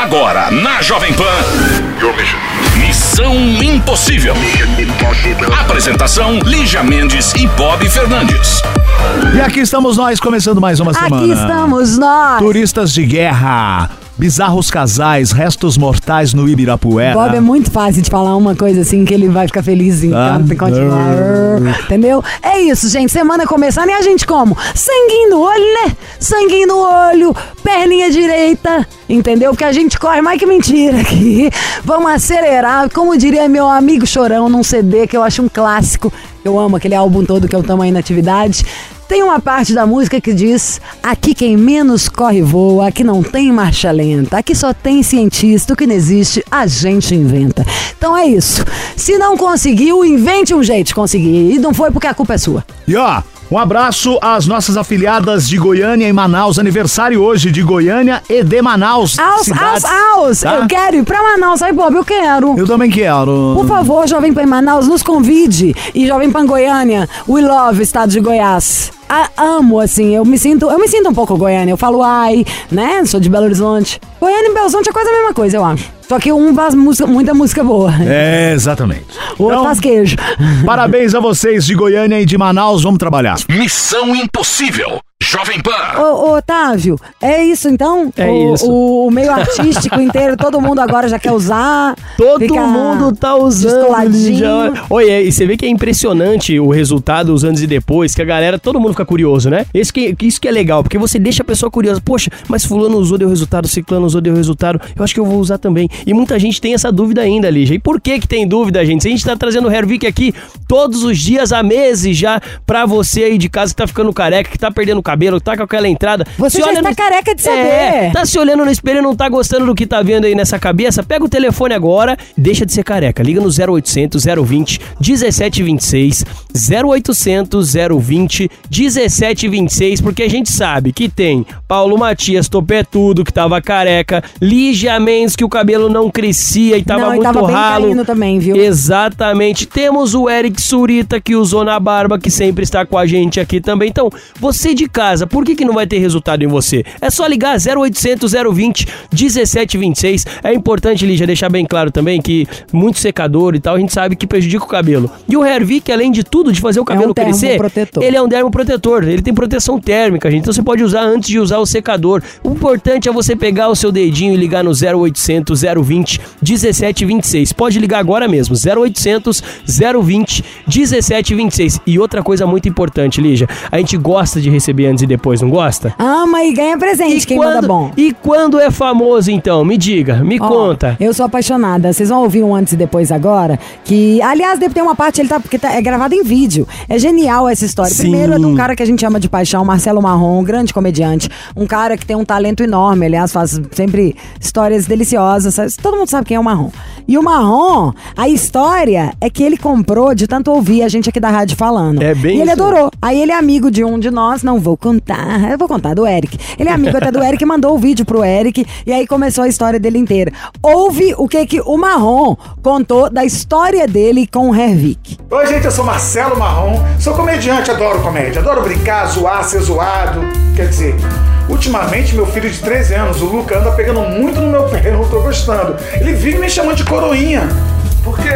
Agora na Jovem Pan. Missão Impossível. Apresentação: Lígia Mendes e Bob Fernandes. E aqui estamos nós, começando mais uma semana. Aqui estamos nós. Turistas de guerra, bizarros casais, restos mortais no Ibirapuera. Bob é muito fácil de falar uma coisa assim que ele vai ficar feliz em Ah, canto e continuar. Entendeu? É isso, gente. Semana começando e a gente como? Sanguinho no olho, né? Sanguinho no olho, perninha direita. Entendeu? Porque a gente corre mais que mentira aqui. Vamos acelerar. Como diria meu amigo Chorão num CD que eu acho um clássico. Eu amo aquele álbum todo que é o Tamanho na Atividade. Tem uma parte da música que diz: Aqui quem menos corre voa, aqui não tem marcha lenta, aqui só tem cientista, o que não existe, a gente inventa. Então é isso. Se não conseguiu, invente um jeito de conseguir. E não foi porque a culpa é sua. E ó, um abraço às nossas afiliadas de Goiânia e Manaus. Aniversário hoje de Goiânia e de Manaus. Aos, aos, aos! tá? Eu quero ir pra Manaus, aí, Bob, eu quero. Eu também quero. Por favor, Jovem Pan Manaus, nos convide. E Jovem Pan Goiânia, we love estado de Goiás. A- amo, assim, eu me sinto, eu me sinto um pouco Goiânia. Eu falo ai, né? Sou de Belo Horizonte. Goiânia e Belo Horizonte é quase a mesma coisa, eu acho. Só que um faz música, muita música boa. É, exatamente. O outro Então, faz queijo. parabéns a vocês de Goiânia e de Manaus. Vamos trabalhar. Missão Impossível. Jovem Pan. Ô, ô, Otávio, é isso então? É o, isso. O, o meio artístico inteiro, todo mundo agora já quer usar. Todo mundo tá usando. Lígia. Olha, e você vê que é impressionante o resultado os anos e depois, que a galera, todo mundo fica curioso, né? Esse que, isso que é legal, porque você deixa a pessoa curiosa. Poxa, mas fulano usou, deu resultado, ciclano usou, deu resultado. Eu acho que eu vou usar também. E muita gente tem essa dúvida ainda, Lígia. E por que que tem dúvida, gente? Se a gente tá trazendo o Hervik aqui todos os dias, há meses já, pra você aí de casa que tá ficando careca, que tá perdendo cabelo, tá com aquela entrada. Você Se já olha está no- careca de saber. É, tá se olhando no espelho e não tá gostando do que tá vendo aí nessa cabeça, pega o telefone agora, deixa de ser careca. Liga no 0800 020 1726, 0800 020 1726, porque a gente sabe que tem Paulo Matias Topetudo, que tava careca, Lígia Mendes, que o cabelo não crescia e tava Não, e muito tava bem ralo. caindo também, viu? Exatamente. Temos o Eric Surita, que usou na barba, que sempre está com a gente aqui também. Então, você de casa, por que, que não vai ter resultado em você? É só ligar 0800 020 1726. É importante, Lígia, deixar bem claro também que muito secador e tal, a gente sabe que prejudica o cabelo. E o Hervik, além de tudo, de fazer o cabelo crescer, termoprotetor. ele é um dermoprotetor. Ele tem proteção térmica, gente. Então você pode usar antes de usar o secador. O importante é você pegar o seu dedinho e ligar no 0800 020 1726. Pode ligar agora mesmo, 0800 020 1726. E outra coisa muito importante, Lígia, a gente gosta de receber antes e depois, não gosta? Ama e ganha presente, quem manda bom. e quando é famoso, então? Me diga, me Ó, conta. Eu sou apaixonada. Vocês vão ouvir um antes e depois agora. Que, aliás, deve ter uma parte, ele tá, porque tá, é gravado em vídeo. É genial essa história. Sim. Primeiro é de um cara que a gente ama de paixão, Marcelo Marrom, um grande comediante. Um cara que tem um talento enorme, aliás, faz sempre histórias deliciosas. sabe? Todo mundo sabe quem é o Marrom. E o Marrom, a história é que ele comprou de tanto ouvir a gente aqui da rádio falando. É bem E ele isso. adorou. Aí ele é amigo de um de nós, não vou contar, eu vou contar, do Eric. Ele é amigo até do Eric, mandou o vídeo pro Eric e aí começou a história dele inteira. Ouve o que que o Marrom contou da história dele com o Hervik. Oi, gente, eu sou Marcelo Marrom, sou comediante, adoro comédia, adoro brincar, zoar, ser zoado. Quer dizer, ultimamente meu filho de 13 anos, o Luca, anda pegando muito no meu pé, eu não tô gostando. Ele vive me chamando de coroinha. Por quê?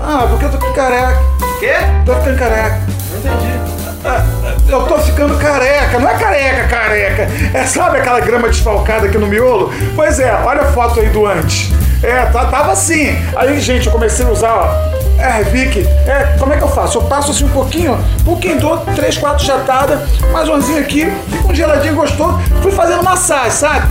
Ah, porque eu tô ficando careca. Quê? Tô ficando careca. Não entendi. eu tô ficando careca, não é careca, careca. É, sabe aquela grama desfalcada aqui no miolo? Pois é, olha a foto aí do antes. É, tá- tava assim. Aí, gente, eu comecei a usar, ó. É, Vic, é, como é que eu faço? Eu passo assim um pouquinho, um pouquinho, dou três, quatro jatadas, mais umzinho aqui, fica um geladinho gostoso. Fui fazendo massagem, sabe?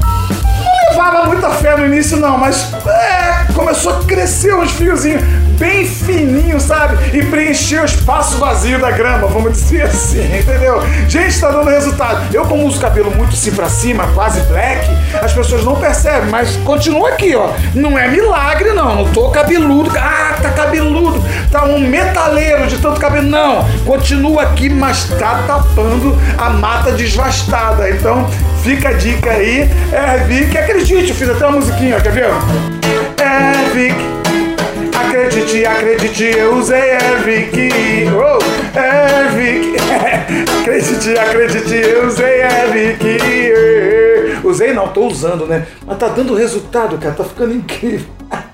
Não levava muita fé no início, não, mas é, começou a crescer uns fiozinhos. Bem fininho, sabe? E preencher o espaço vazio da grama, vamos dizer assim, entendeu? Gente, tá dando resultado. Eu, como uso cabelo muito assim pra cima, quase black, as pessoas não percebem, mas continua aqui, ó. Não é milagre, não. Não tô cabeludo. Ah, tá cabeludo. Tá um metaleiro de tanto cabelo. Não. Continua aqui, mas tá tapando a mata desvastada. Então, fica a dica aí. É, Vic, acredite, eu fiz até uma musiquinha, ó, quer ver? É, Vic. Acredite, acredite, eu usei Ervic. Oh, Ervic. acredite, acredite, eu usei Ervic. Usei não, tô usando, né? Mas tá dando resultado, cara, tá ficando incrível.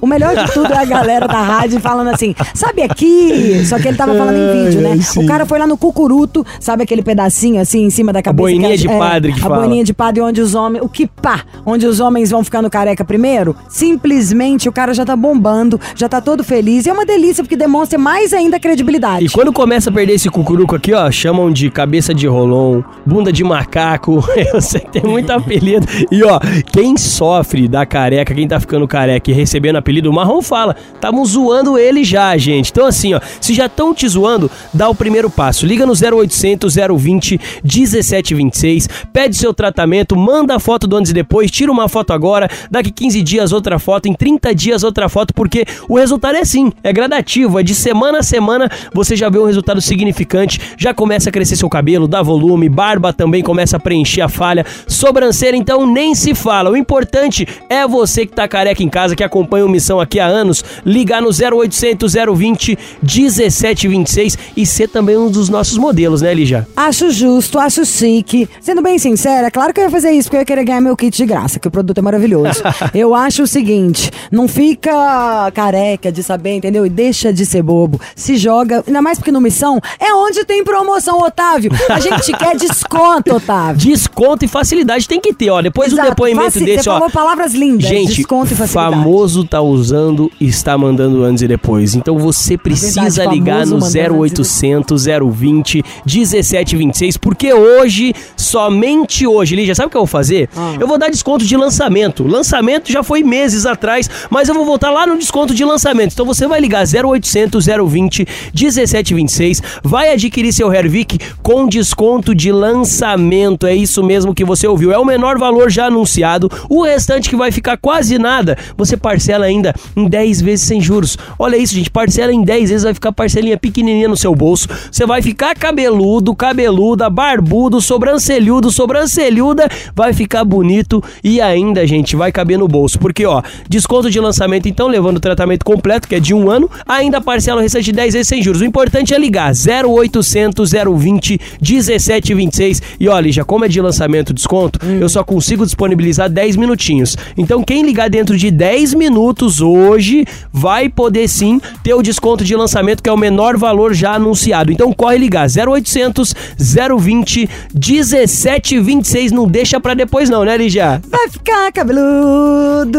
O melhor de tudo é a galera da rádio falando assim, sabe aqui? Só que ele tava falando em vídeo, né? sim. O cara foi lá no cucuruto, sabe aquele pedacinho assim em cima da cabeça? boininha que de padre que A fala. boininha de padre onde os homens. O que pá? Onde os homens vão ficando careca primeiro? Simplesmente o cara já tá bombando, já tá todo feliz. E é uma delícia porque demonstra mais ainda a credibilidade. E quando começa a perder esse cucuruco aqui, ó, chamam de cabeça de rolon, bunda de macaco. Eu sei que tem muito apelido. E ó, quem sofre da careca, quem tá ficando careca e recebendo apelido, o Marrom fala, tavam zoando ele já, gente. Então assim, ó, se já estão te zoando, dá o primeiro passo. Liga no 0800 020 1726, pede seu tratamento, manda a foto do antes e depois, tira uma foto agora, daqui 15 dias outra foto, em 30 dias outra foto, porque o resultado é assim, é gradativo, é de semana a semana você já vê um resultado significante, já começa a crescer seu cabelo, dá volume, barba também começa a preencher a falha, sobrancelha então nem se fala. O importante é você que tá careca em casa, que acompanha o Missão aqui há anos, ligar no 0800 020 1726 e ser também um dos nossos modelos, né, Lígia? Acho justo, acho chique. Sendo bem sincera, claro que eu ia fazer isso porque eu ia querer ganhar meu kit de graça, que o produto é maravilhoso. eu acho o seguinte: não fica careca de saber, entendeu? E deixa de ser bobo. Se joga, ainda mais porque no Missão é onde tem promoção, Otávio. A gente quer desconto, Otávio. Desconto e facilidade tem que ter, ó. Depois do Exato. depoimento Faci- desse, Você ó. falou palavras lindas. Gente, desconto e facilidade. Famoso tá usando e está mandando antes e depois. Então você precisa verdade, ligar no famoso mandando antes e 0800 020 1726, porque hoje, somente hoje, Lígia, sabe o que eu vou fazer? Ah. Eu vou dar desconto de lançamento. Lançamento já foi meses atrás, mas eu vou voltar lá no desconto de lançamento. Então você vai ligar 0800 020 1726, vai adquirir seu Hervik com desconto de lançamento. É isso mesmo que você ouviu. É o menor valor já anunciado. O restante que vai ficar quase nada, você parcela ainda em 10 vezes sem juros. Olha isso, gente, parcela em 10 vezes, vai ficar parcelinha pequenininha no seu bolso. Você vai ficar cabeludo, cabeluda, barbudo, sobrancelhudo, sobrancelhuda, vai ficar bonito e ainda, gente, vai caber no bolso. Porque, ó, desconto de lançamento, então, levando o tratamento completo, que é de um ano, ainda parcela o restante de 10 vezes sem juros. O importante é ligar 0800 020 1726. E olha, já como é de lançamento desconto, eu só consigo disponibilizar 10 minutinhos. Então, quem ligar dentro de 10 minutos hoje vai poder sim ter o desconto de lançamento, que é o menor valor já anunciado. Então, corre ligar 0800 020 1726. Não deixa pra depois, não, né, Lígia? Vai ficar cabeludo.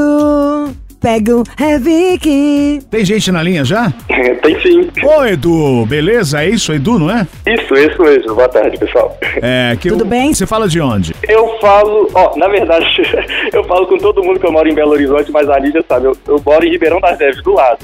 Pega o Revic. Tem gente na linha já? Tem sim. Ô, Edu, beleza? É isso, Edu, não é? Isso, isso mesmo. Boa tarde, pessoal. É, que Tudo eu- bem? Você fala de onde? Eu falo, ó, na verdade, eu falo com todo mundo que eu moro em Belo Horizonte, mas a Lídia sabe, eu, eu moro em Ribeirão das Neves, do lado.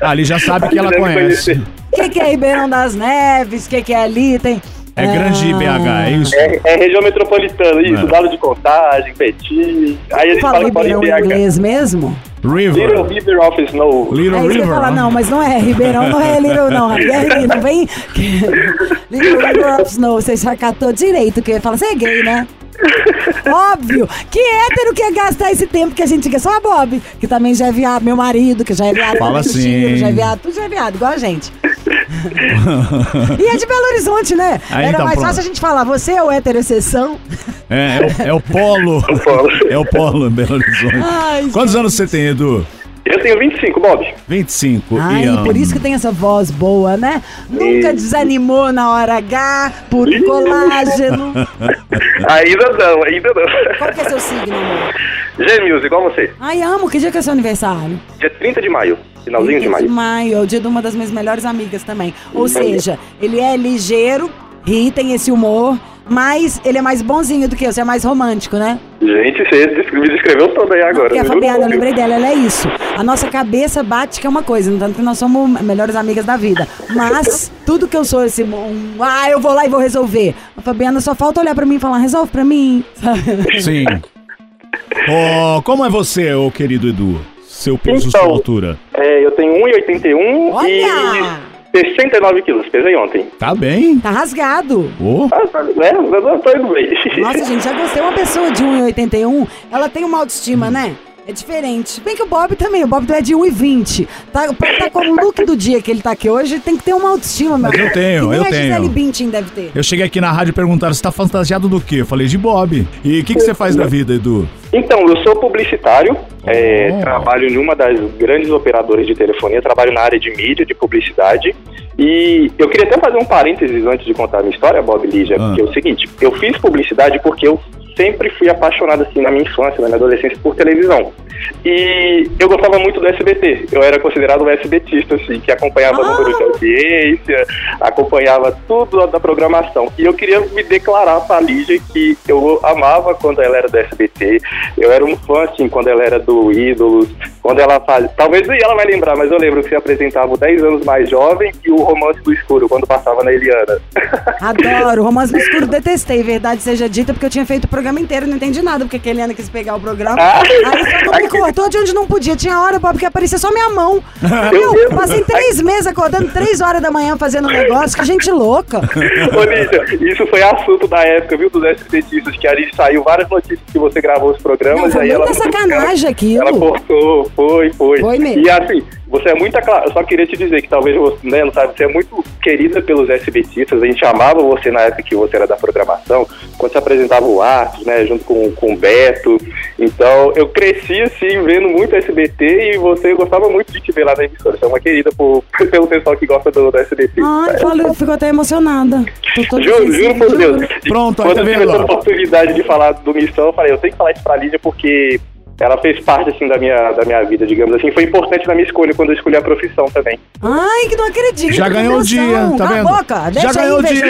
Ali já sabe A que ela Lídia conhece. O que, que é Ribeirão das Neves? O que, que é ali? Tem. É grande BH, é isso? É, é região metropolitana, isso, É. Vale de Contagem, Betim. Aí eles Fala falam que mora em BH. inglês mesmo? Little River. River of Snow. Little é River. falar, ó. não, mas não é. Ribeirão não é Little, não. É, não vem. Little River of Snow, você já catou direito, que falar, você é gay, né? Óbvio! Que hétero que ia gastar esse tempo que a gente quer? Só a Bob, que também já é viado, meu marido, que já é viado. Fala assim. Tiro, Já é viado, tudo já é viado, igual a gente. e é de Belo Horizonte, né? Ah, Era então, mais pronto. fácil a gente falar, você é o hétero exceção? É, é o, é o polo. polo. É o polo, Belo Horizonte. Ai, Quantos anos você tem, Edu? Eu tenho 25, Bob. 25. Ai, e, um, por isso que tem essa voz boa, né? Nunca desanimou na hora H, puro colágeno. Ainda não, ainda não. Qual que é seu signo, amor? Gêmeos, igual você. Ai, amo. Que dia que é seu aniversário? Dia 30 de maio, finalzinho de 30 maio. maio. É o dia de uma das minhas melhores amigas também. Ou seja, ele é ligeiro, ri, tem esse humor, mas ele é mais bonzinho do que eu, você é mais romântico, né? Gente, você me descreveu toda aí agora. Porque a viu? Fabiana, eu lembrei dela, ela é isso. A nossa cabeça bate que é uma coisa, no tanto que nós somos melhores amigas da vida. Mas tudo que eu sou esse. Um, ah, eu vou lá e vou resolver. A Fabiana só falta olhar pra mim e falar, resolve pra mim. Sim. Ó, como é você, ô querido Edu? Seu peso, Então. sua altura. É, eu tenho 1,81 Olha! e 69 quilos. Pesei ontem. Tá bem? Tá rasgado. Ô, Ah, tá, né? Eu tô indo bem. Nossa, gente, já gostei. Uma pessoa de 1,81, ela tem uma autoestima, né? É diferente. Bem que o Bob também, o Bob é de 1,20. Tá, pra tá com o look do dia que ele tá aqui hoje, tem que ter uma autoestima, meu Mas eu tenho, Que nem eu a Gisele tenho. Bündchen deve ter. eu cheguei aqui na rádio e perguntaram, você tá fantasiado do quê? Eu falei, de Bob. E o que, que você faz da vida, Edu? Então, eu sou publicitário, é, Oh. trabalho em uma das grandes operadoras de telefonia, trabalho na área de mídia, de publicidade. E eu queria até fazer um parênteses antes de contar a minha história, Bob Lígia, Ah. que é o seguinte, eu fiz publicidade porque eu sempre fui apaixonado, assim, na minha infância, na minha adolescência, por televisão. E eu gostava muito do SBT. Eu era considerado um SBTista, assim, que acompanhava Ah. número de audiência, acompanhava tudo da programação. E eu queria me declarar pra Lígia que eu amava quando ela era do SBT. Eu era um fã, assim, quando ela era do Ídolos, quando ela faz... Talvez nem ela vai lembrar, mas eu lembro que você apresentava o 10 anos mais jovem e o Romance do Escuro, quando passava na Eliana. Adoro. Romance no escuro detestei, verdade seja dita, porque eu tinha feito o programa inteiro não entendi nada, porque a Keliana quis pegar o programa. Ah. Aí só não me cortou de onde não podia. Tinha hora, Bob, que aparecia só minha mão. Eu passei três meses acordando três horas da manhã fazendo um negócio, que gente louca. Ô, isso foi assunto da época, viu, dos SBTistas, que ali saiu várias notícias que você gravou os programas. Não, foi aí ela, sacanagem ela, aquilo. Ela cortou, foi, foi. Foi mesmo. E assim, você é muito Eu só queria te dizer que talvez você, né, não sabe, você é muito querida pelos SBTistas. A gente amava você na época que você era da programação, quando você apresentava o Arthur, né, junto com, com o Beto. Então, eu cresci, assim, vendo muito SBT e você gostava muito de te ver lá na emissora. Você é uma querida por, pelo pessoal que gosta do, do SBT. Ai, falei, ficou até emocionada. Juro, juro por Deus. Pronto, Quando tá eu tive essa oportunidade de falar do Missão, eu falei, eu tenho que falar isso pra Lídia porque ela fez parte, assim, da minha, da minha vida, digamos assim. Foi importante na minha escolha quando eu escolhi a profissão também. Ai, que não acredito. Já ganhou o dia, tá Cala vendo? a boca, deixa Já ganhou o dia.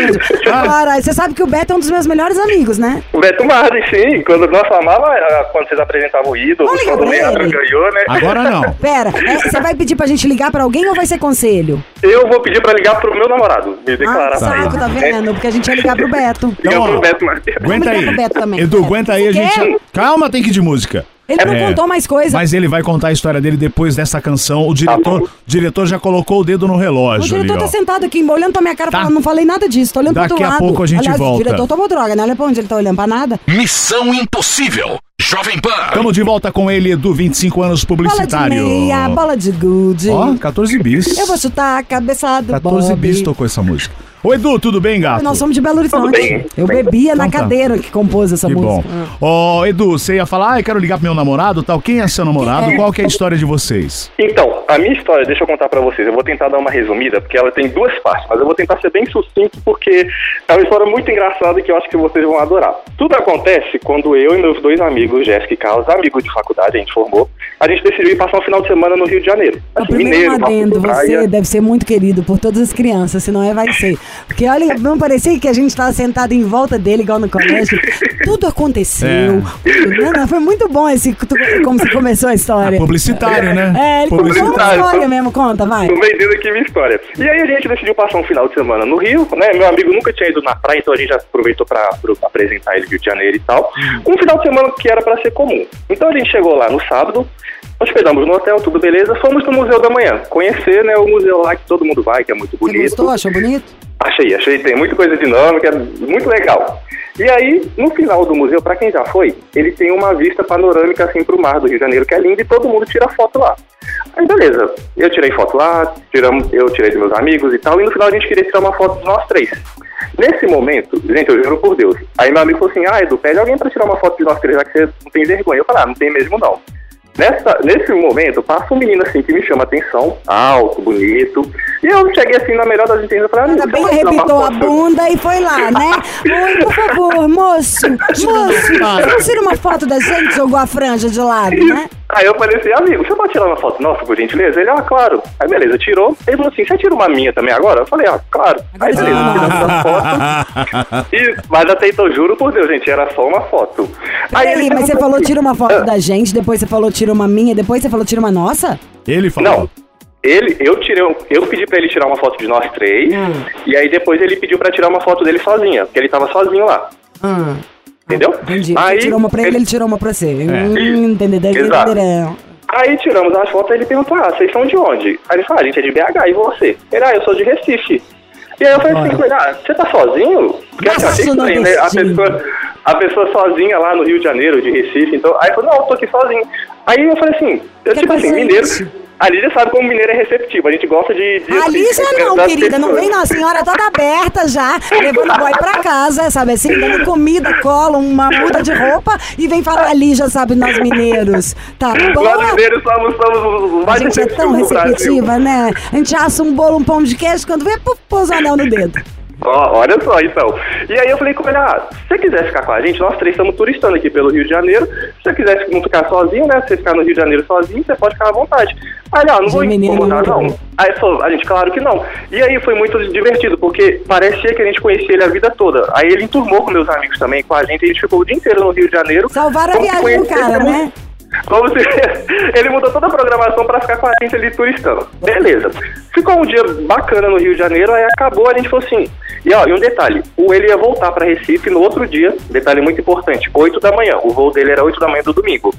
Ah. Caralho, você sabe que o Beto é um dos meus melhores amigos, né? O Beto Marden, sim. Quando nós amava, quando vocês apresentavam o ídolo, quando o Leandro ganhou, né? Agora não. Pera, é, você vai pedir pra gente ligar pra alguém ou vai ser conselho? Eu vou pedir pra ligar pro meu namorado, me Ah, declarar. saco, tá vendo? Porque a gente ia ligar pro Beto. Então, ó, pro Beto Marden. Aguenta aí. pro Beto também. Edu, aguenta aí, a gente. quer? Calma, tem que ir de música. Ele não É. contou mais coisa. Mas ele vai contar a história dele depois dessa canção. O diretor, o diretor já colocou o dedo no O relógio ali, diretor tá ó. sentado aqui, olhando pra minha cara, Tá. falando, não falei nada disso, tô olhando pro Daqui outro a lado. pouco a gente Aliás, volta. O diretor tomou droga, né? Olha pra onde ele tá olhando, pra nada. Missão Impossível. Jovem Pan. Estamos de volta com ele, Edu, 25 anos Bola de publicitário. meia, bola de gude. Ó, 14 bis. Eu vou chutar a cabeça do 14 Bob. bis tocou essa música. Ô, Edu, tudo bem, gato? Nós somos de Belo Horizonte. Eu bebia na Então tá. cadeira que compôs essa Que bom. música. Ah. Ó, Edu, você ia falar, ah, eu quero ligar pro meu namorado tal. Quem é seu namorado? É? Qual que é a história de vocês? Então, a minha história, deixa eu contar pra vocês. Eu vou tentar dar uma resumida, porque ela tem duas partes, mas eu vou tentar ser bem sucinto, porque é uma história muito engraçada que eu acho que vocês vão adorar. Tudo acontece quando eu e meus dois amigos, Jéssica e Carlos, amigos de faculdade, a gente formou, a gente decidiu ir passar um final de semana no Rio de Janeiro. O Assim, primeiro mineiro, adendo, praia. você deve ser muito querido por todas as crianças, se não é, vai ser. Porque olha, não parecia que a gente estava sentado em volta dele, igual no colégio. Tudo aconteceu. Não, não, foi muito bom esse, como você começou a história. É publicitário, né? É, ele contou uma Publicitário. história mesmo, conta, vai. Tô vendendo aqui minha história. E aí a gente decidiu passar um final de semana no Rio, né? Meu amigo nunca tinha ido na praia, então a gente já aproveitou pra, pra apresentar ele no Rio de Janeiro e tal. Um final de semana que era pra ser comum. Então a gente chegou lá no sábado, hospedamos no hotel, tudo beleza, fomos no Museu da Manhã. Conhecer, né, o museu lá que todo mundo vai, que é muito Você bonito. gostou? Achou bonito? Achei, achei, tem muita coisa dinâmica, muito legal. E aí, no final do museu, pra quem já foi, ele tem uma vista panorâmica assim pro mar do Rio de Janeiro, que é lindo, e todo mundo tira foto lá. Aí beleza, eu tirei foto lá, tiramos, eu tirei dos meus amigos e tal, e no final a gente queria tirar uma foto de nós três. Nesse momento, gente, eu juro por Deus, aí meu amigo falou assim, ah, Edu, pede alguém pra tirar uma foto de nós três, já que você não tem vergonha. Eu falei, ah, não tem mesmo não. Nessa, nesse momento, passa um menino assim que me chama a atenção, alto, bonito, e eu cheguei assim na melhor das intenções, falei, ah, Ainda amigo, bem uma a bunda e foi lá, né? Oi, por favor, moço, moço, você tira uma foto da gente, jogou a franja de lado, né? Aí eu falei assim, amigo, você pode tirar uma foto nossa, por gentileza? Ele, ah, claro. Aí beleza, tirou. Ele falou assim, você tira uma minha também agora? Eu falei, ah, claro. Aí beleza, tiramos a foto. E, mas até então, juro por Deus, gente, era só uma foto. Peraí, ele mas você falou assim, tira uma foto ah, da gente, depois você falou tira uma minha, depois você falou tira uma nossa? Ele falou. Não. Ele, eu tirei, um- eu pedi pra ele tirar uma foto de nós três, Hum. e aí depois ele pediu pra tirar uma foto dele sozinha, porque ele tava sozinho lá, Ah, entendeu? entendi. Aí, tirou uma pra ele, ele tirou uma pra você. Hum, entendeu? Exato. Aí tiramos as fotos e ele perguntou, ah, vocês são de onde? Aí ele falou, ah, a gente é de BH, e você? Ele, ah, eu sou de Recife. E aí eu falei assim, com ele, ah, você tá sozinho? Porque assim, eu achei Nossa, estranho, né? A pessoa, a pessoa sozinha lá no Rio de Janeiro, de Recife, então, aí falou, não, eu tô aqui sozinho. Aí eu falei assim, eu Que tipo assim, mineiro, a Lídia sabe como mineiro é receptivo, a gente gosta de... de A Lígia assim, não, querida, não vem não. A senhora toda aberta já, levando o boy pra casa, sabe assim, dando comida, cola, uma muda de roupa e vem falar a Lígia, sabe, nós mineiros. Tá bom? Nós mineiros somos, somos os A mais gente é tão receptiva, né? A gente assa um bolo, um pão de queijo, quando pô, pôs o anel no dedo. Ó, olha só, então. E aí eu falei com ele, ah, se você quiser ficar com a gente, nós três estamos turistando aqui pelo Rio de Janeiro. Se você quiser não ficar sozinho, né? Se você ficar no Rio de Janeiro sozinho, você pode ficar à vontade. Aí ele, ah, não vou incomodar, não. Aí falou, a gente, claro que não. E aí foi muito divertido, porque parecia que a gente conhecia ele a vida toda. Aí ele enturmou com meus amigos também, com a gente, a gente ficou o dia inteiro no Rio de Janeiro. Salvaram a viagem do cara, né? Como se ele mudou toda a programação pra ficar com a gente ali turistando. Beleza. Ficou um dia bacana no Rio de Janeiro, aí acabou, a gente falou assim. E ó, e um detalhe, o ele ia voltar pra Recife no outro dia, detalhe muito importante, 8 da manhã. O voo dele era 8 da manhã do domingo.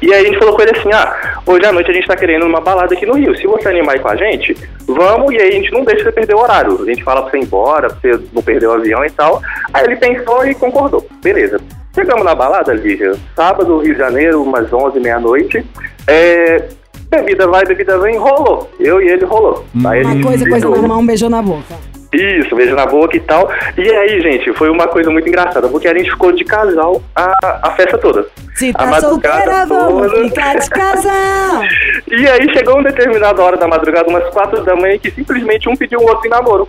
E aí a gente falou com ele assim, ah, hoje à noite a gente tá querendo uma balada aqui no Rio. Se você animar aí com a gente, vamos, e aí a gente não deixa você perder o horário. A gente fala pra você ir embora, pra você não perder o avião e tal. Aí ele pensou e concordou. Beleza. Chegamos na balada, Lígia, sábado, Rio de Janeiro, umas 11, meia-noite. É, bebida vai, bebida vem, rolou. Eu e ele rolou. Aí Uma coisa, coisa normal, um beijo na boca. Isso, beijo na boca e tal. E aí, gente, foi uma coisa muito engraçada, porque a gente ficou de casal a, a festa toda. Se A tá madrugada solteira, vamos toda. ficar de casal. E aí chegou uma determinada hora da madrugada, umas quatro da manhã, que simplesmente um pediu o outro em namoro.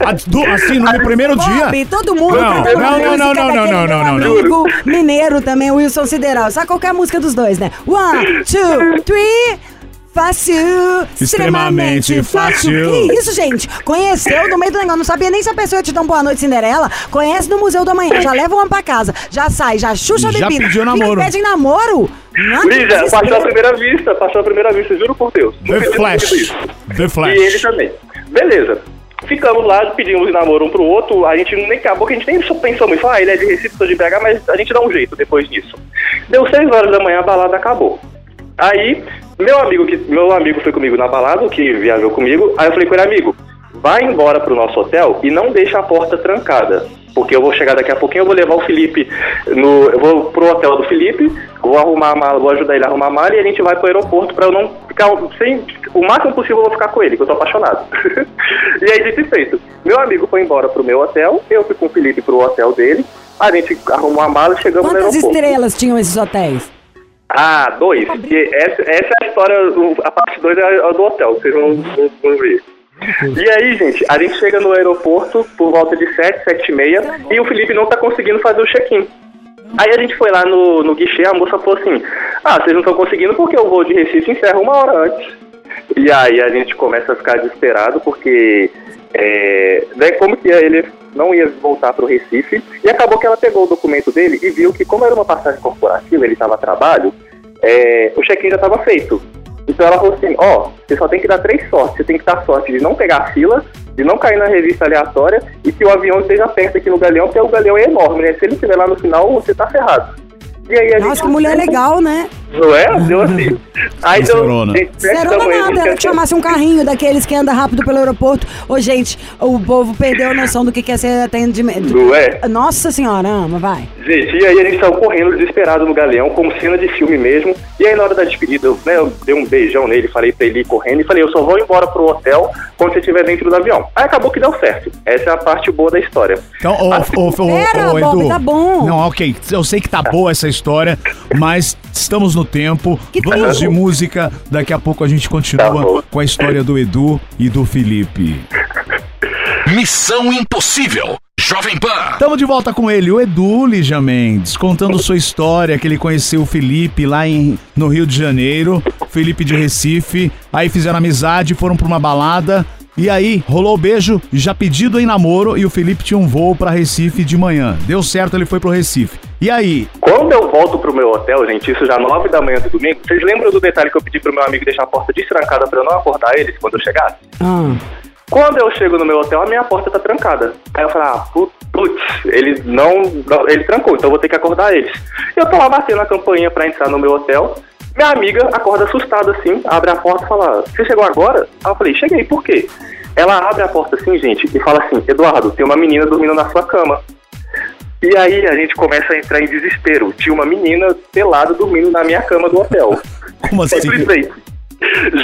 Ah, do- Assim, no primeiro dia. Bob, todo mundo Não, cantando não, música não, não, não, não, não, não, não. amigo mineiro também, o Wilson Sideral. Sabe qual que é a música dos dois, né? One, two, three... Fácil, Extremamente fácil. Que isso, gente? Conheceu no meio do negócio, não sabia nem se a pessoa ia te dar um boa noite, Cinderela. Conhece no Museu da Manhã, já leva uma pra casa, já sai, já xuxa a Já bebida. pediu Fica namoro. e pede namoro? Não, Lígia, passou a primeira vista, passou a primeira vista, juro por Deus. The tinha Flash. The E Flash. ele também. Beleza. Ficamos lá, pedimos namoro um pro outro, a gente nem acabou que a gente nem só pensou muito, ah, ele é de Recife, sou de BH, mas a gente dá um jeito depois disso. Deu seis horas da manhã, a balada acabou. Aí, meu amigo, que, meu amigo foi comigo na balada, que viajou comigo, aí eu falei com ele, amigo, vai embora pro nosso hotel e não deixa a porta trancada. Porque eu vou chegar daqui a pouquinho, eu vou levar o Felipe no. Eu vou pro hotel do Felipe, vou arrumar a mala, vou ajudar ele a arrumar a mala e a gente vai pro aeroporto pra eu não ficar sem. O máximo possível eu vou ficar com ele, que eu tô apaixonado. e aí, dito e feito. Meu amigo foi embora pro meu hotel, eu fui com o Felipe pro hotel dele, a gente arrumou a mala e chegamos no Quantas aeroporto. estrelas tinham esses hotéis? Ah, dois. Porque essa, essa é a história, a parte 2 é a do hotel, vocês vão, vão, vão ver. E aí, gente, a gente chega no aeroporto por volta de 7, 7 e meia, e o Felipe não tá conseguindo fazer o check-in. Aí a gente foi lá no, no guichê, a moça falou assim, ah, vocês não estão conseguindo porque o voo de Recife encerra uma hora antes. E aí a gente começa a ficar desesperado porque é, né, como que ele não ia voltar para o Recife e acabou que ela pegou o documento dele e viu que como era uma passagem corporativa, ele estava a trabalho, é, o check-in já estava feito. Então ela falou assim, ó, você só tem que dar três sortes. Você tem que dar sorte de não pegar a fila, de não cair na revista aleatória e que o avião esteja perto aqui no galeão, porque o galeão é enorme, né? Se ele estiver lá no final, você tá ferrado. E aí a Nossa, gente... que mulher legal, né? Não é? Deu assim. Aí deu... Serona manhã, a gente nada, ela que chamasse um carrinho daqueles que anda rápido pelo aeroporto. Ô, gente, o povo perdeu a noção do que quer ser atendimento. Não é? Nossa senhora, ama, vai. Gente, e aí a gente saiu correndo desesperado no galeão, como cena de filme mesmo. E aí na hora da despedida, eu, né, eu dei um beijão nele, falei pra ele ir correndo e falei, eu só vou embora pro hotel quando você estiver dentro do avião. Aí acabou que deu certo. Essa é a parte boa da história. Então, ô, ô, ô, ô, Bob, Edu. tá bom. Não, ok. Eu sei que tá boa essa história, mas estamos no tempo. Que Vamos de música. Daqui a pouco a gente Tá continua bom. com a história do Edu e do Felipe. Missão Impossível. Jovem Pan. Estamos de volta com ele, o Edu Ligia Mendes, contando sua história, que ele conheceu o Felipe lá em, no Rio de Janeiro, Felipe de Recife, aí fizeram amizade, foram pra uma balada, e aí rolou o beijo, já pedido em namoro, e o Felipe tinha um voo pra Recife de manhã. Deu certo, ele foi pro Recife. E aí? Quando eu volto pro meu hotel, gente, isso já 9 da manhã do domingo, vocês lembram do detalhe que eu pedi pro meu amigo deixar a porta destrancada pra eu não acordar eles quando eu chegasse? Ah. Quando eu chego no meu hotel, a minha porta tá trancada. Aí eu falo, ah, pu- putz, ele não, não- Ele trancou, então eu vou ter que acordar eles. Eu tô lá batendo a campainha pra entrar no meu hotel. Minha amiga acorda assustada assim, abre a porta e fala: Você chegou agora? Aí eu falei: Cheguei, por quê? Ela abre a porta assim, gente, e fala assim: Eduardo, tem uma menina dormindo na sua cama. E aí a gente começa a entrar em desespero. Tinha uma menina pelada dormindo na minha cama do hotel. Como assim? Simplesmente.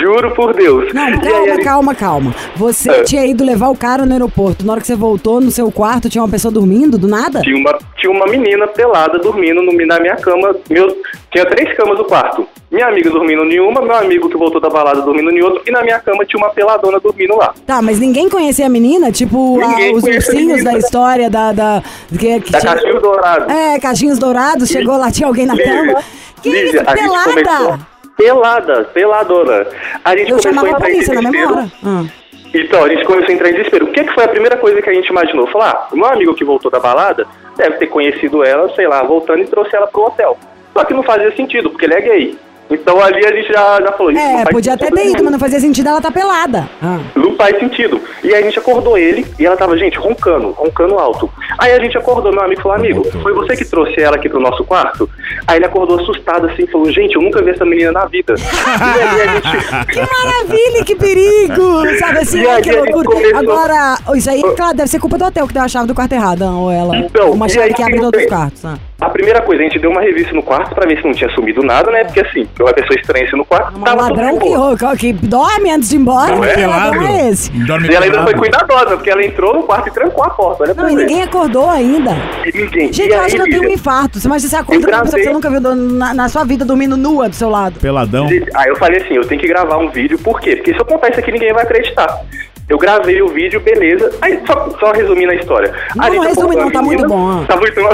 Juro por Deus. Não, E aí a calma, calma, calma. Você É. tinha ido levar o cara no aeroporto. Na hora que você voltou no seu quarto, tinha uma pessoa dormindo do nada? Tinha uma, tinha uma menina pelada dormindo no, na minha cama. Meu, tinha três camas no quarto. Minha amiga dormindo em uma, meu amigo que voltou da balada dormindo em outra, e na minha cama tinha uma peladona dormindo lá. Tá, mas ninguém conhecia a menina? Tipo, ah, os a ursinhos da história da. da que, que Da tinha- Cachorro Dourado. É, cachinhos dourados, chegou lá, tinha alguém na Lígia, cama. Que Lígia, isso, a pelada? Pelada, peladona. A gente Eu começou a entrar em polícia desespero. Ah. Então, a gente começou a entrar em desespero. O que, que foi a primeira coisa que a gente imaginou? Falar, ah, o meu amigo que voltou da balada deve ter conhecido ela, sei lá, voltando e trouxe ela pro hotel. Só que não fazia sentido, porque ele é gay. Então ali a gente já, já falou isso. não É, faz podia até ter ido, mas não fazia sentido ela tá pelada. Ah. Não faz sentido. E aí a gente acordou ele e ela tava, gente, roncando, roncando alto. Aí a gente acordou, meu amigo falou, amigo, foi você que trouxe ela aqui pro nosso quarto? Aí ele acordou assustado assim, falou, gente, eu nunca vi essa menina na vida. e aí a gente. Que maravilha, que perigo! Sabe assim, E aí que loucura. começou- Agora, isso aí, claro, deve ser culpa do hotel que deu a chave do quarto errada, ou ela. Então, uma chave aí que abre não todos os tem? quartos. ah. A primeira coisa, a gente deu uma revista no quarto pra ver se não tinha sumido nada, né? Porque assim, uma pessoa estranha assim no quarto, tava tudo ladrão de que, que dorme antes de ir embora. Não é? que ladrão é esse? Dorme E ela ainda foi pelado. cuidadosa, porque ela entrou no quarto e trancou a porta. Olha Não, e ninguém acordou ainda. E ninguém. Gente, e eu aí, acho que eu tenho um infarto. Você imagina você acorda com uma pessoa que você nunca viu na, na sua vida dormindo nua do seu lado. Peladão. Aí eu falei assim, eu tenho que gravar um vídeo, por quê? Porque se eu contar isso aqui, ninguém vai acreditar. Eu gravei o vídeo, beleza. Aí, só, só resumindo a história. Não, A não, a tá muito bom. Tá muito bom.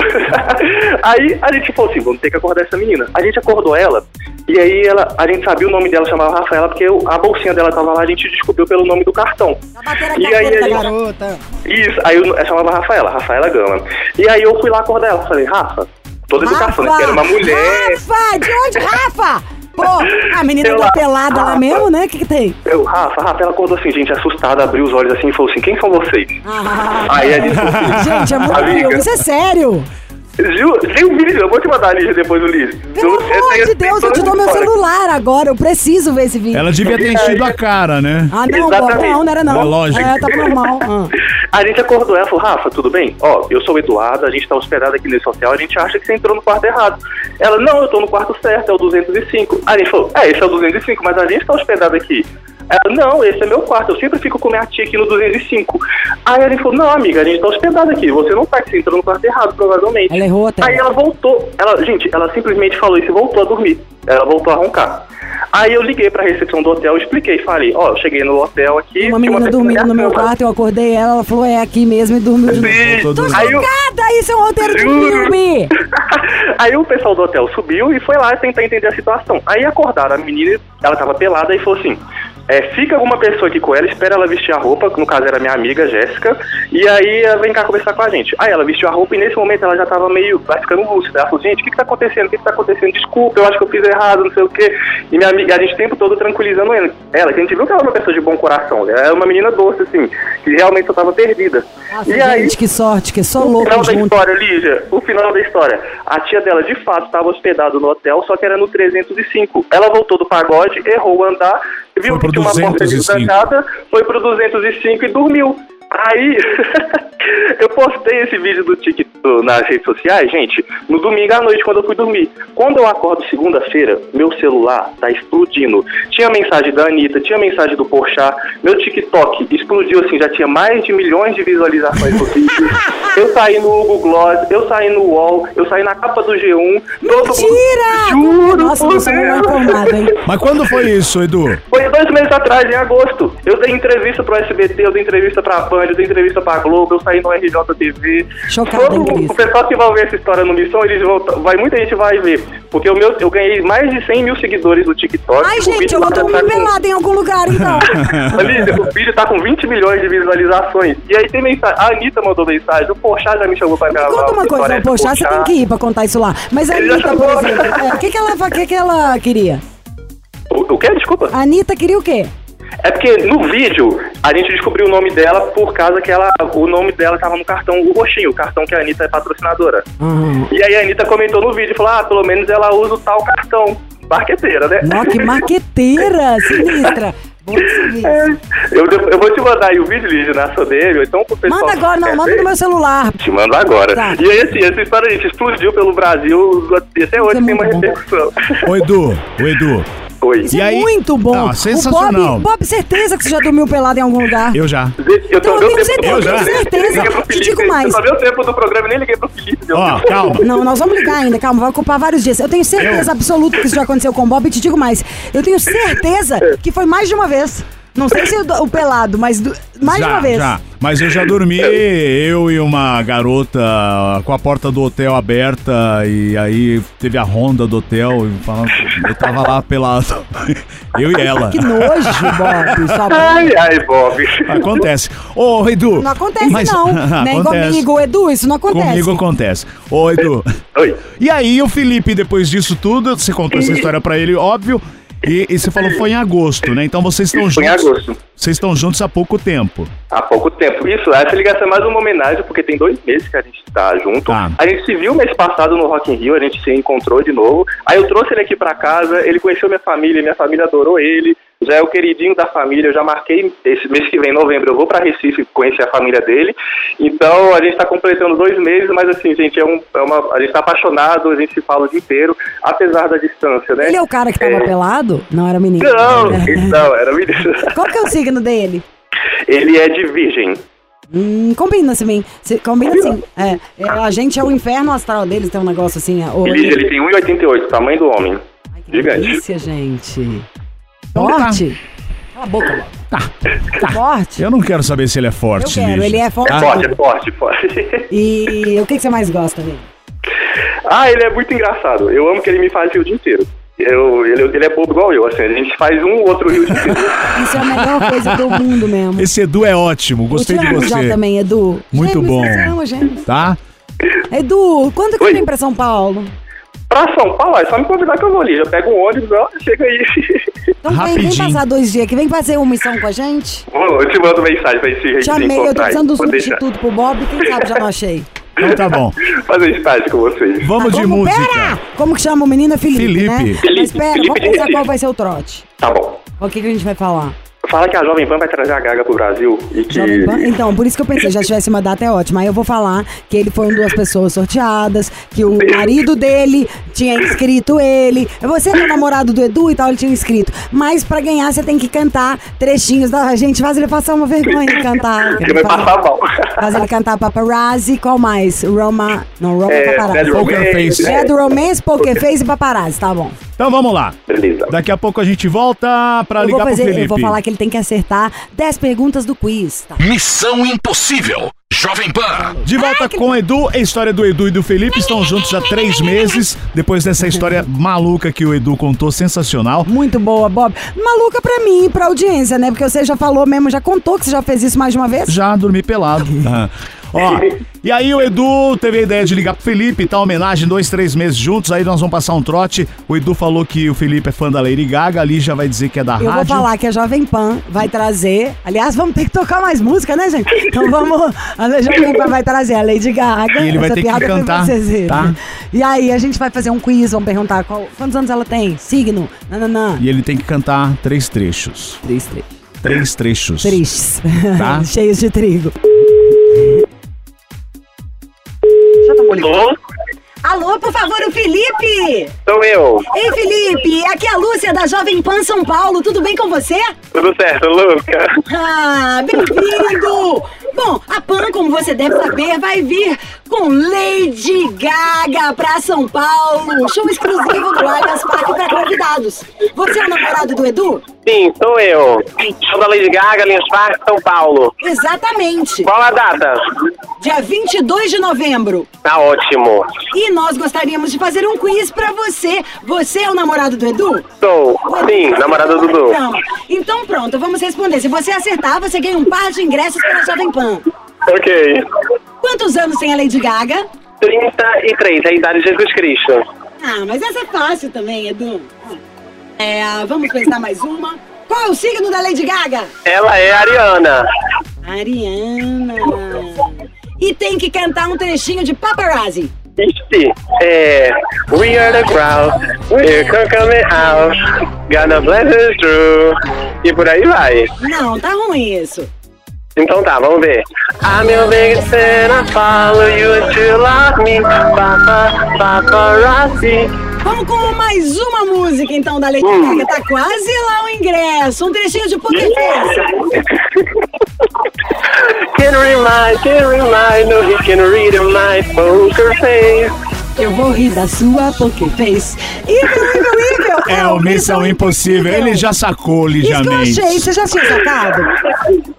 aí a gente falou assim, vamos ter que acordar essa menina. A gente acordou ela, e aí ela, a gente sabia o nome dela, chamava Rafaela, porque o- a bolsinha dela tava lá, a gente descobriu pelo nome do cartão. Tá E aí a gente- garota. Isso, aí eu, ela chamava Rafaela, Rafaela Gama. E aí eu fui lá acordar ela, falei, Rafa, toda educação, né? Que era uma mulher. Rafa, de onde, Rafa? Pô, a menina tá lá. pelada lá mesmo, né? O que que tem? Eu, Rafa, Rafa, ela acordou assim, gente, assustada, abriu os olhos assim e falou assim, quem são vocês? Ah, Aí a gente falou assim, gente, é muito Amiga. Isso é sério. Ju, tem um vídeo, eu vou te mandar a Lígia depois do vídeo. Pelo amor de Deus, eu te dou meu celular agora. Eu preciso ver esse vídeo. Ela devia ter enchido a cara, né? Ah, não, Exatamente. não, não era não. É lógico. É, tava normal. Ah. A gente acordou ela e falou, Rafa, tudo bem? Ó, eu sou o Eduardo, a gente tá hospedado aqui nesse hotel, a gente acha que você entrou no quarto errado. Ela, não, eu tô no quarto certo, é o 205. Aí a gente falou, é, esse é o 205, mas a gente tá hospedado aqui. Ela, não, esse é meu quarto, eu sempre fico com minha tia aqui no 205. Aí a gente falou, não, amiga, a gente tá hospedado aqui, você não tá, que você entrou no quarto errado, provavelmente. Ela errou até. Aí ela voltou, ela, gente, ela simplesmente falou isso e voltou a dormir. Ela voltou a roncar. Aí eu liguei pra recepção do hotel, expliquei, falei, ó, eu cheguei no hotel aqui. Uma menina na dormindo no meu quarto, eu acordei ela, ela falou, é aqui mesmo e dormiu de novo. Tô Aí eu- chocada, isso é um roteiro de filme. Aí o pessoal do hotel subiu e foi lá tentar entender a situação. Aí acordaram a menina, ela tava pelada e falou assim: é, fica alguma pessoa aqui com ela, espera ela vestir a roupa, que no caso era minha amiga Jéssica, e aí ela vem cá conversar com a gente. Aí ela vestiu a roupa e nesse momento ela já tava meio, vai ficando lúcida. Ela falou: gente, o que que tá acontecendo? O que que tá acontecendo? Desculpa, eu acho que eu fiz errado, não sei o quê. E minha amiga, a gente o tempo todo tranquilizando ela, ela, que a gente viu que ela era uma pessoa de bom coração, ela era uma menina doce, assim, que realmente só tava perdida. Nossa, e aí, gente, que sorte, que só o louco final da junto. história, Lígia, o final da história. A tia dela, de fato, estava hospedada no hotel, só que era no 305. Ela voltou do pagode, errou o andar, viu Foi que tinha uma porta 205. destrancada, foi pro 205 e dormiu. Aí, eu postei esse vídeo do TikTok nas redes sociais, gente, no domingo à noite, quando eu fui dormir. Quando eu acordo segunda-feira, meu celular tá explodindo. Tinha mensagem da Anitta, tinha mensagem do Porchat, meu TikTok explodiu assim, já tinha mais de milhões de visualizações no vídeo. Eu saí no Google Gloss, eu saí no UOL, eu saí na capa do G1. todo mundo- Mentira! Juro Nossa, por você não é Deus. hein? Mas quando foi isso, Edu? Foi dois meses atrás, em agosto. Eu dei entrevista pro SBT, eu dei entrevista pra Band, eu dei entrevista pra Globo, eu saí no RJTV. Chocada, Todo o pessoal que vai ver essa história no Missão, eles vão, vai, muita gente vai ver. Porque o meu, eu ganhei mais de 100 mil seguidores no TikTok. Ai, gente, eu vou tá- dormir tá com- pelada em algum lugar, então. Olha, o vídeo tá com 20 milhões de visualizações. E aí tem mensagem. A Anitta mandou mensagem. O Porchat já me chamou pra gravar. Conta uma coisa, o de você tem Porchat. que ir pra contar isso lá. Mas a Ele Anitta, por exemplo, é, o que, que, ela, que, que ela queria? O, o quê? Desculpa. A Anitta queria o quê? É porque no vídeo a gente descobriu o nome dela por causa que ela, o nome dela tava no cartão, o roxinho, o cartão que a Anitta é patrocinadora. Aham. E aí a Anitta comentou no vídeo, falou, ah, pelo menos ela usa o tal cartão. Marqueteira, né? Nó, que maqueteira, sinistra. É, eu, eu vou te mandar aí o vídeo, Lígia, na sua ou então pro pessoal. Manda agora, não, manda no meu celular. Te mando agora. Tá. E aí, assim, essa história, gente, explodiu pelo Brasil e até hoje é tem uma bom. repercussão. Ô, Edu, o Edu, Oi. Isso E é aí? muito bom. O sensacional. Bob, Bob, certeza que você já dormiu pelado em algum lugar. eu já. Eu, Então, eu tenho certeza, eu já. tenho certeza. Liguei pro Te Felipe, digo mais. Eu só dei o tempo do programa e nem liguei pro Felipe. Ó, calma. Não, nós vamos ligar ainda, calma, vai ocupar vários dias. Eu tenho certeza absoluta que isso já aconteceu com o Bob e te digo mais. Eu tenho certeza que foi mais de uma vez. Não sei se o, o pelado, mas do- mais já, uma vez. já. Mas eu já dormi, eu e uma garota com a porta do hotel aberta e aí teve a ronda do hotel e falando, eu tava lá pelado. Eu e ela. Que nojo, Bob. Só Ai, ai, Bob. Acontece. Ô, Edu. Não acontece, mas- não. Nem Acontece. comigo, Edu, isso não acontece. Comigo acontece. Ô, Edu. Oi. E aí, o Felipe, depois disso tudo, você contou essa história pra ele, óbvio. E, e você falou que foi em agosto, né? Então vocês estão Foi em juntos. agosto. Vocês estão juntos há pouco tempo. Há pouco tempo. Isso, essa ligação é mais uma homenagem, porque tem dois meses que a gente tá junto. Tá. A gente se viu mês passado no Rock in Rio, a gente se encontrou de novo. Aí eu trouxe ele aqui pra casa, ele conheceu minha família, minha família adorou ele. Já é o queridinho da família, eu já marquei esse mês que vem, novembro, eu vou pra Recife conhecer a família dele. Então a gente tá completando dois meses, mas assim, gente, é, um, é uma, a gente tá apaixonado, a gente se fala o dia inteiro, apesar da distância, né? Ele é o cara que tava É. pelado? Não, era menino. Não, não, era menino. Qual que é o signo dele? Ele é de virgem. Hum, combina assim, combina assim. É, é, a gente é o inferno astral deles, tem um negócio assim. é, Ele, ele tem 1,88, tamanho do homem. Ai, que Gigante. delícia, gente. Então tá. Forte. Cala a boca, Bob. Tá. Forte. Eu não quero saber se ele é Eu forte, quero, Lígia. ele é forte. É forte, é forte, forte. E o que, que você mais gosta dele? ah, ele é muito engraçado. Eu amo que ele me faz rir o dia inteiro. Eu, ele, ele é bobo igual eu, assim. A gente faz um ou outro rio inteiro. Isso é a melhor coisa do mundo mesmo. Esse Edu é ótimo, gostei Eu te de amo já você. também, Edu. Muito Gêmeos, bom. você gêmeos. Tá? Edu, quando que Oi. você vem pra São Paulo? Pra São Paulo, é só me convidar que eu vou ali. Eu pego um ônibus, ó, chega aí. Então vem, vem passar dois dias aqui, vem fazer uma missão com a gente. Bom, eu te mando mensagem pra gente se Chamei, eu tô precisando do substituto pro Bob, quem sabe já não achei. Então tá bom. Fazer estágio com vocês. Vamos Tá, de como- música. Pera! Como que chama o menino? É Felipe, Felipe. né? Felipe, Mas pera, Felipe vamos pensar qual vai ser o trote. Tá bom. O que, que a gente vai falar? Fala que a Jovem Pan vai trazer a Gaga pro Brasil e que... Jovem Pan? Então, por isso que eu pensei, já tivesse uma data é ótima. Aí eu vou falar que ele foi uma das pessoas sorteadas, que o marido dele tinha inscrito ele. Você é o namorado do Edu e tal, ele tinha inscrito. Mas pra ganhar, você tem que cantar trechinhos da gente. Faz ele passar uma vergonha de cantar. Ele vai passar mal. Faz ele cantar Paparazzi, qual mais? Roma. Não, Roma É, Paparazzi. Bad Poker Romance, Face. né? Bad Romance, Poker Face e Paparazzi, tá bom. Então vamos lá. Beleza. Daqui a pouco a gente volta pra Eu ligar vou, fazer, pro Felipe. eu vou falar que ele tem que acertar 10 perguntas do quiz, tá? Missão Impossível. Jovem Pan. De volta com o Edu, a história do Edu e do Felipe estão juntos há três meses. Depois dessa história maluca que o Edu contou, sensacional. Muito boa, Bob. Maluca pra mim e pra audiência, né? Porque você já falou mesmo, já contou que você já fez isso mais de uma vez? Já dormi pelado. Ó, e aí o Edu teve a ideia de ligar pro Felipe e tal, homenagem, dois, três meses juntos. Aí nós vamos passar um trote. O Edu falou que o Felipe é fã da Lady Gaga, ali já vai dizer que é da Eu vou rádio. falar que a Jovem Pan vai trazer. Aliás, vamos ter que tocar mais música, né, gente? Então vamos. A Jovem Pan vai trazer a Lady Gaga. E ele vai ter que cantar, tá? E aí a gente vai fazer um quiz, vamos perguntar qual- quantos anos ela tem? Signo? Nananã. E ele tem que cantar três trechos. Três, três. Três trechos. Tristes. Tá. Cheios de trigo. Alô? Alô, por favor, o Felipe! Sou eu. Ei, Felipe! Aqui é a Lúcia da Jovem Pan São Paulo. Tudo bem com você? Tudo certo, Luca? Ah, bem-vindo! Bom, a Pan, como você deve saber, vai vir com Lady Gaga pra São Paulo. Show exclusivo do Allianz Parque para convidados. Você é o namorado do Edu? Sim, sou eu. Sou da Lady Gaga, Linhas Park, São Paulo. Exatamente. Qual a data? Dia 22 de novembro. Tá ótimo. E nós gostaríamos de fazer um quiz pra você. Você é o namorado do Edu? Sou. Sim, namorada do Dudu. Então, então pronto, vamos responder. Se você acertar, você ganha um par de ingressos para a Jovem Pan. Ok. Quantos anos tem a Lady Gaga? 33, é a idade de Jesus Cristo. Ah, mas essa é fácil também, Edu. É, vamos pensar mais uma. Qual é o signo da Lady Gaga? Ela é Ariana. Ariana. E tem que cantar um trechinho de Paparazzi. Ixi, é. We are the crowd, we're coming out, gonna bless us through. E por aí vai. Não, tá ruim isso. Então tá, vamos ver. I'm your biggest fan, I follow you until love me. Papa, paparazzi. Vamos com mais uma música então da Lady Hum. Gaga. Tá quase lá o ingresso. Um trechinho de Poker Face. Can remind, can remind, no he can read my poker face. Eu vou rir da sua Poker Face. Ível, ível, ível. É o Missão Impossível. Ele já sacou, Isso que eu achei. Você já tinha sacado?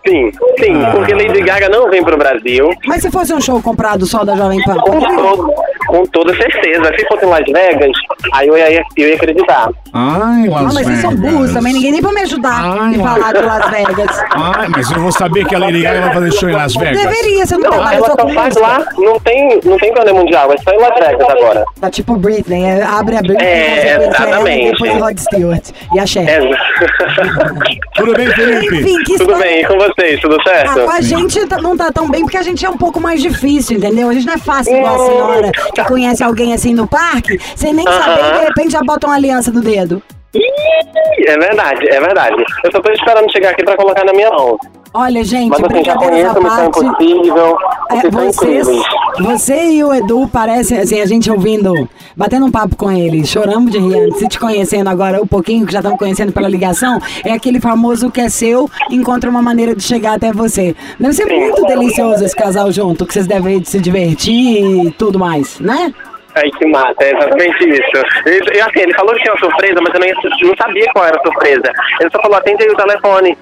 Sim, sim, porque Lady Gaga não vem pro Brasil. Mas se fosse um show comprado só da Jovem Pan? Com, to- com toda certeza. Se fosse em Las Vegas, aí eu ia, eu ia acreditar. Ai, Ah, Las mas vocês são burros também. Ninguém nem pra me ajudar e falar de Las Vegas. Ai, mas eu vou saber que a Lady Gaga vai fazer show em Las Vegas. Deveria, você não, Não, trabalha ela só só com faz música. lá, não tem, não tem torneio mundial, é só em Las Vegas agora. Tá tipo Britney, é, abre a Britney, É, exatamente. e depois Rod Stewart e a Cher. É. Tudo bem, Felipe? Enfim, que Tudo história- bem, e com vocês, tudo certo? Ah, com a gente tá- não tá tão bem porque a gente é um pouco mais difícil, entendeu? A gente não é fácil igual a senhora que conhece alguém assim no parque, sem nem saber e de repente já bota uma aliança no dedo. É verdade, é verdade. Eu só tô esperando chegar aqui pra colocar na minha mão. Olha, gente, Mas assim, já à Missão parte. Impossível, É, vocês são vocês, incríveis. você e o Edu parecem, assim, a gente ouvindo, batendo um papo com ele, choramos de rir, se te conhecendo agora, o pouquinho que já estamos conhecendo pela ligação, é aquele famoso que é seu, encontra uma maneira de chegar até você. Deve ser muito delicioso esse casal junto, que vocês devem se divertir e tudo mais, né? Ai, que mata, é exatamente isso. Ele, assim, ele falou que tinha uma surpresa, mas eu não, não sabia qual era a surpresa. Ele só falou, atende aí o telefone.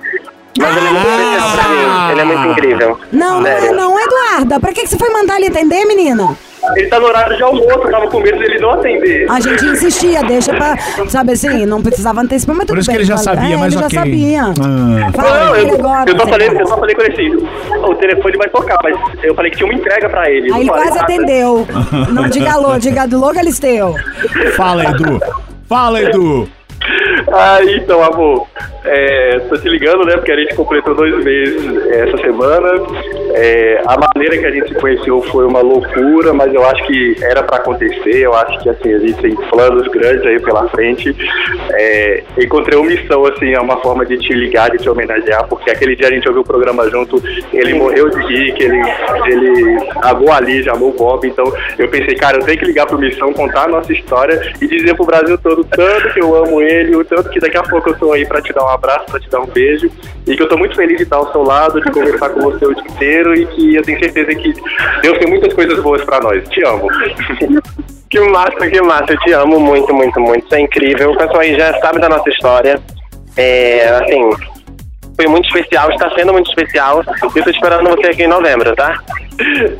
Mas ele é muito pra mim, ele é muito incrível. Não, não é não, Eduarda. Pra que, que você foi mandar ele atender, menina? Ele tá no horário de almoço, eu tava com medo dele não atender. A gente insistia, deixa pra, sabe assim, não precisava antecipar, mas tudo Por isso que bem, ele já fala- sabia, é, mas ele ok. já sabia. Ah. Fala Não, ele eu, agora, eu, só falei, eu só falei com ele assim, o telefone vai tocar, mas eu falei que tinha uma entrega pra ele. Aí ele falei, quase "Ah, atendeu. Não diga alô, diga do louco Galisteu. Fala, Edu. Fala, Edu. Ah, então, amor, é, tô te ligando, né, porque a gente completou dois meses é, essa semana. É, a maneira que a gente se conheceu foi uma loucura, mas eu acho que era pra acontecer. Eu acho que, assim, a gente tem planos grandes aí pela frente. É, encontrei uma missão, assim, é uma forma de te ligar, de te homenagear, porque aquele dia a gente ouviu o programa junto, ele morreu de rir, que ele, ele amou a Lígia, amou o Bob, então eu pensei, cara, eu tenho que ligar pro Missão, contar a nossa história e dizer pro Brasil todo tanto que eu amo ele, o tanto que daqui a pouco eu tô aí pra te dar um abraço, pra te dar um beijo, e que eu tô muito feliz de estar ao seu lado, de conversar com você o dia inteiro, e que eu tenho certeza que Deus tem muitas coisas boas pra nós. Te amo. Que massa, que massa. Eu te amo muito, muito, muito. Isso é incrível. O pessoal aí já sabe da nossa história. É, assim, foi muito especial, está sendo muito especial. E eu tô esperando você aqui em novembro, tá?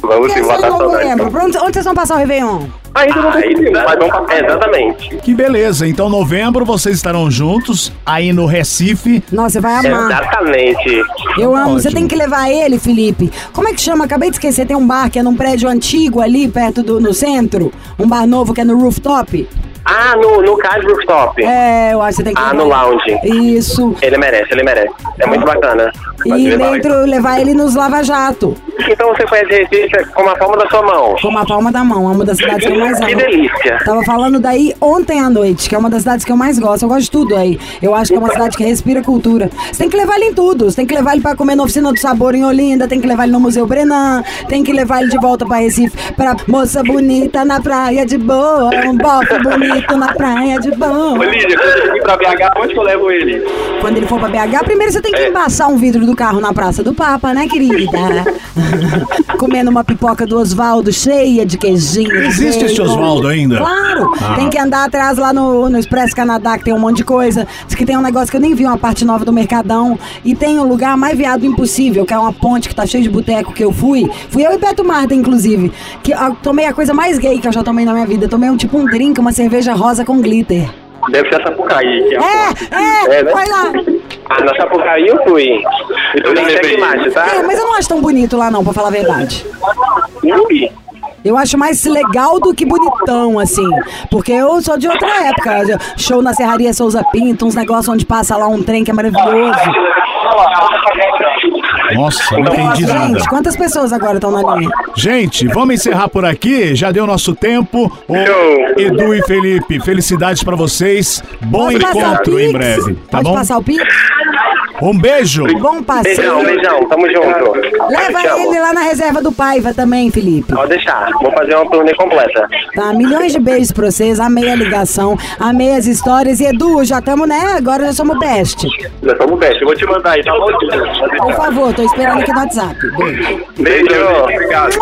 Vamos sim, só botar em novembro? saudade. Onde, onde vocês vão passar o Réveillon? Ainda não tem mas vamos passar. Exatamente. Que beleza. Então, novembro, vocês estarão juntos aí no Recife. Nossa, você vai amar. Exatamente. Eu amo. Você Ótimo. tem que levar ele, Felipe. Como é que chama? Acabei de esquecer. Tem um bar que é num prédio antigo ali, perto do no centro. Um bar novo que é no rooftop. Ah, no, no Cais Rooftop. É, eu acho que você tem que Ah, no lounge. Isso. Ele merece, ele merece. É muito bacana. E levar. dentro, levar ele nos lava-jato. Então você conhece Recife com a palma da sua mão. Com a palma da mão. É uma das cidades que eu mais amo. Que delícia. Tava falando daí ontem à noite, que é uma das cidades que eu mais gosto. Eu gosto de tudo aí. Eu acho que é uma cidade que respira cultura. Você tem que levar ele em tudo. Você tem que levar ele pra comer na Oficina do Sabor em Olinda, tem que levar ele no Museu Brenan, tem que levar ele de volta pra Recife, pra moça bonita na praia de boa, um bofe bonito na praia de boa. Ô, Lídia, quando eu vir pra BH, onde que eu levo ele? Quando ele for pra BH, primeiro você tem que É. embaçar um vidro do carro na Praça do Papa, né, querida? Comendo uma pipoca do Oswaldo cheia de queijinho. Existe esse. Oswaldo ainda? Claro. Ah. Tem que andar atrás lá no, no Expresso Canadá, que tem um monte de coisa. Diz que tem um negócio que eu nem vi, uma parte nova do Mercadão. E tem um lugar mais viado impossível, que é uma ponte que tá cheio de boteco que eu fui. Fui eu e Beto Marta, inclusive. Que eu tomei a coisa mais gay que eu já tomei na minha vida. Eu tomei um tipo um drink, uma cerveja rosa com glitter. Deve ser a Sapucaí. Que é, É, é, É, né? vai lá. Ah, na Sapucaí eu fui. Eu nem sei macho, tá? É, mas eu não acho tão bonito lá não, pra falar a verdade. Ui. Eu acho mais legal do que bonitão, assim. Porque eu sou de outra época. Show na Serraria Souza Pinto, uns negócios onde passa lá um trem que é maravilhoso. Nossa, não entendi nada. Gente, quantas pessoas agora estão na linha? Gente, vamos encerrar por aqui. Já deu nosso tempo. Ô. Edu e Felipe, felicidades pra vocês. Bom Pode encontro em breve, tá Pode bom? passar o Pix? Um beijo. Bom passeio. Beijão, beijão. Tamo junto. Leva Te amo. ele lá na reserva do Paiva também, Felipe. Pode deixar. Vou fazer uma turnê completa. Tá, milhões de beijos pra vocês. Amei a ligação, amei as histórias. E Edu, já estamos, né? Agora já somos best. Já somos best. Eu vou te mandar aí, tá bom? Por favor, tô esperando aqui no WhatsApp. Beijo. Beijo. Obrigado.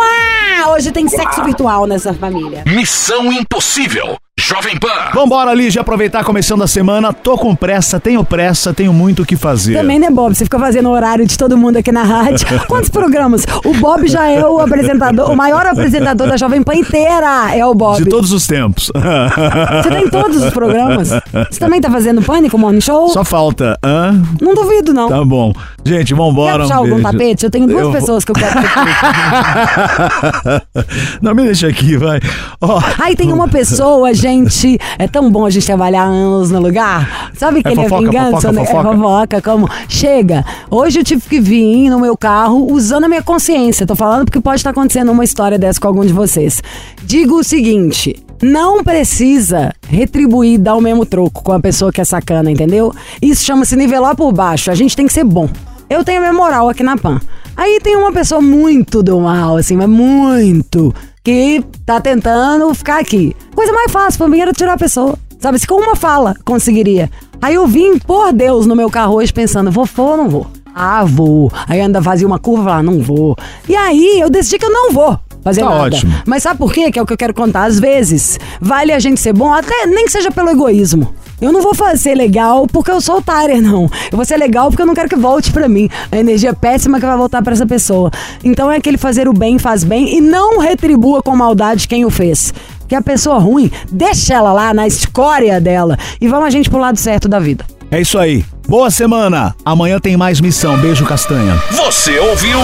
Hoje tem sexo virtual nessa família. Missão Impossível. Jovem Pan. Vambora, Lígia, aproveitar começando a semana. Tô com pressa, tenho pressa, tenho muito o que fazer. Também, né, Bob? Você fica fazendo o horário de todo mundo aqui na rádio. Quantos programas? O Bob já é o apresentador, o maior apresentador da Jovem Pan inteira. É o Bob. De todos os tempos. Você tá em todos os programas. Você também tá fazendo Pânico Morning Show? Só falta. Hã? Não duvido, não. Tá bom. Gente, vambora. Quer um puxar algum beijo. tapete? Eu tenho duas Eu pessoas que eu quero Não, me deixa aqui, vai. Ó, Aí tem uma pessoa, gente. É tão bom a gente trabalhar anos no lugar. Sabe que É ele fofoca, é vingança, fofoca, né? fofoca. É fofoca, como. Chega. Hoje eu tive que vir no meu carro usando a minha consciência. Tô falando porque pode estar acontecendo uma história dessa com algum de vocês. Digo o seguinte. Não precisa retribuir, dar o mesmo troco com a pessoa que é sacana, entendeu? Isso chama-se nivelar por baixo. A gente tem que ser bom. Eu tenho minha moral aqui na PAN. Aí tem uma pessoa muito do mal, assim, mas muito, que tá tentando ficar aqui. Coisa mais fácil pra mim era tirar a pessoa. Sabe, se com uma fala conseguiria. Aí eu vim, por Deus, no meu carro hoje pensando, vou for ou não vou? Ah, vou. Aí ainda fazia uma curva e falava, não vou. E aí eu decidi que eu não vou fazer Tá nada. ótimo. Mas sabe por quê? Que é o que eu quero contar. Às vezes, vale a gente ser bom, até nem que seja pelo egoísmo. Eu não vou fazer legal porque eu sou otária, não. Eu vou ser legal porque eu não quero que volte pra mim. A energia péssima que vai voltar pra essa pessoa. Então é aquele fazer o bem faz bem e não retribua com maldade quem o fez. Porque a pessoa ruim, deixa ela lá na escória dela e vamos a gente pro lado certo da vida. é isso aí. Boa semana. Amanhã tem mais missão. Beijo, Castanha. Você ouviu?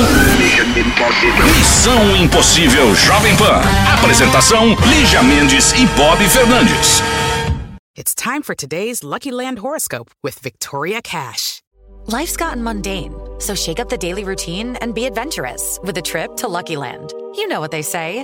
Missão Impossível Jovem Pan. Apresentação: Lígia Mendes e Bob Fernandes. It's time for today's Lucky Land horoscope with Victoria Cash. Life's gotten mundane, so shake up the daily routine and be adventurous with a trip to Lucky Land. You know what they say